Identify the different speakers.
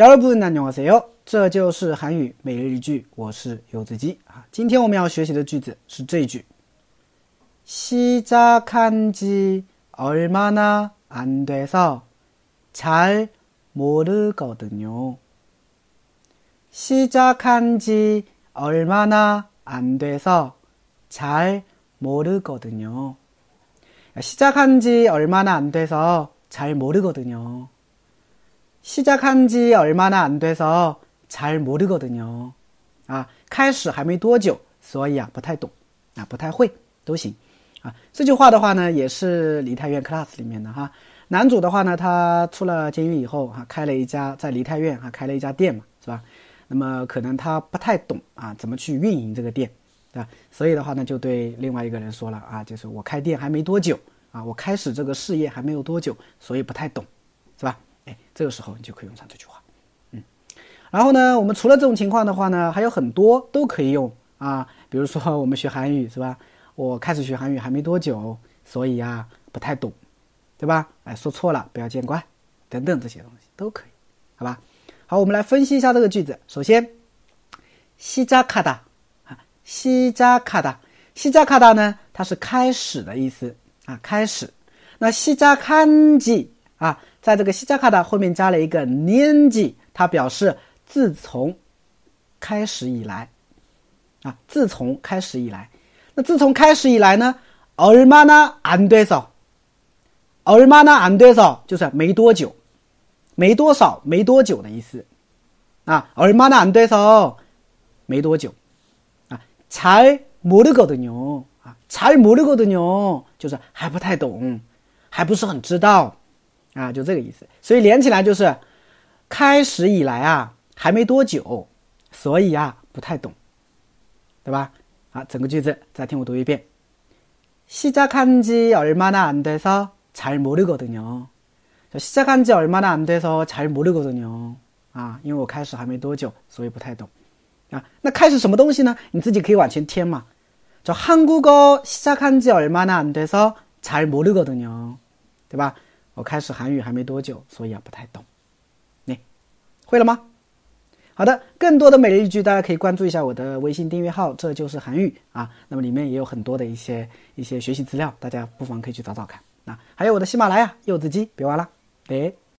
Speaker 1: 여러분 안녕하세요. 这就是韩语每日一句，我是柚子鸡啊。今天我们要学习的句子是这一句：시작한지얼마나안돼서잘모르거든요。 시작한지얼마나안돼서잘모르거든 요。 시작한지얼마나안돼서잘모르거든 요。 시작한지얼마나안돼서잘모르거든 요。 啊，开始还没多久，所以啊不太懂，啊不太会都行。啊，这句话的话呢，也是梨泰院 class 里面的哈。男主的话呢，他出了监狱以后哈，开了一家在梨泰院哈开了一家店嘛，是吧？那么可能他不太懂啊，怎么去运营这个店，对吧？所以的话呢，就对另外一个人说了啊，就是我开店还没多久啊，我开始这个事业还没有多久，所以不太懂，是吧？ 哎，这个时候你就可以用上这句话。嗯，然后呢？我们除了这种情况的话呢，还有很多都可以用啊。比如说我们学韩语是吧？我开始学韩语还没多久，所以啊不太懂对吧？哎，说错了，不要见怪。等等这些东西都可以。好吧，好，我们来分析一下这个句子。首先，西扎卡达啊，西扎卡达，西扎卡达呢，它是开始的意思啊，开始。那西扎卡尼啊。在这个西加卡的后面加了一个年纪，它表示自从开始以来，啊，自从开始以来，那自从开始以来呢，얼마나안돼 서， 얼마나안돼서就是没多久，没多少，没多久的意思，啊，얼마나안돼서没多久，啊，잘모르거든 요， 啊，잘모르거든 요， 就是还不太懂，还不是很知道。 啊，就这个意思，所以连起来就是开始以来啊，还没多久，所以啊不太懂，对吧？好，整个句子再听我读一遍。시작한지얼마나안돼서잘모르거든 요。 시작한지얼마나안돼서잘모르거든 요。 啊，因为我开始还没多久，所以不太懂。啊，那开始什么东西呢？你自己可以往前添嘛。叫한국어시작한지얼마나안돼서잘모르거든 요， 对吧？ 我开始韩语还没多久，所以啊不太懂。你会了吗？好的，更多的每日一句，大家可以关注一下我的微信订阅号，这就是韩语啊。那么里面也有很多的一些一些学习资料，大家不妨可以去找找看。啊，还有我的喜马拉雅柚子鸡，别忘了。哎。